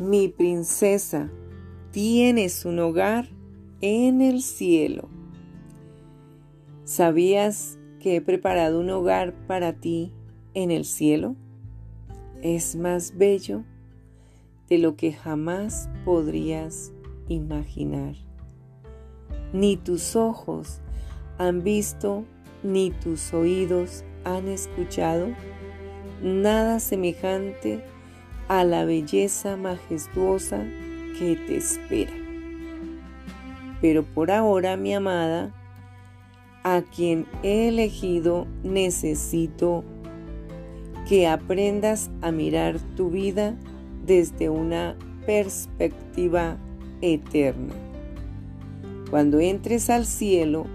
mi princesa, tienes un hogar en el cielo. ¿Sabías que he preparado un hogar para ti en el cielo? Es más bello de lo que jamás podrías imaginar. Ni tus ojos han visto, ni tus oídos han escuchado nada semejante a la belleza majestuosa que te espera. Pero por ahora, mi amada, a quien he elegido necesito que aprendas a mirar tu vida desde una perspectiva eterna. Cuando entres al cielo,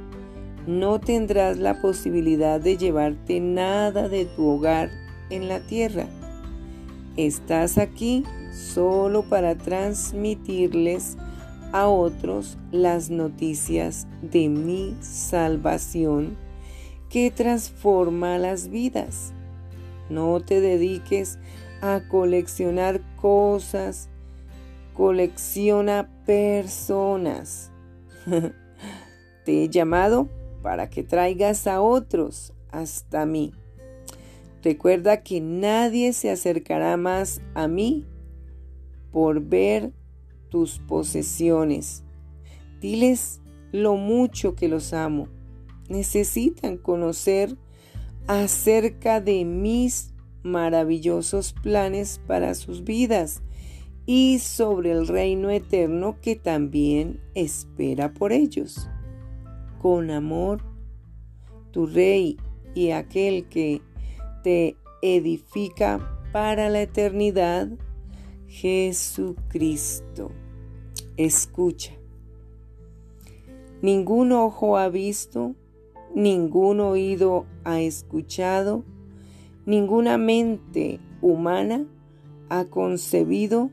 no tendrás la posibilidad de llevarte nada de tu hogar en la tierra. Estás aquí solo para transmitirles a otros las noticias de mi salvación que transforma las vidas. No te dediques a coleccionar cosas, colecciona personas. te he llamado para que traigas a otros hasta mí. Recuerda que nadie se acercará más a mí por ver tus posesiones. Diles lo mucho que los amo. Necesitan conocer acerca de mis maravillosos planes para sus vidas y sobre el reino eterno que también espera por ellos. Con amor, tu rey y aquel que te edifica para la eternidad, Jesucristo. Escucha. Ningún ojo ha visto, ningún oído ha escuchado, ninguna mente humana ha concebido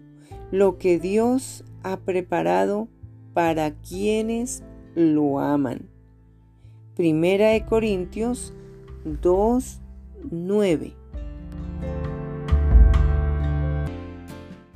lo que Dios ha preparado para quienes lo aman. Primera de Corintios 2, 9.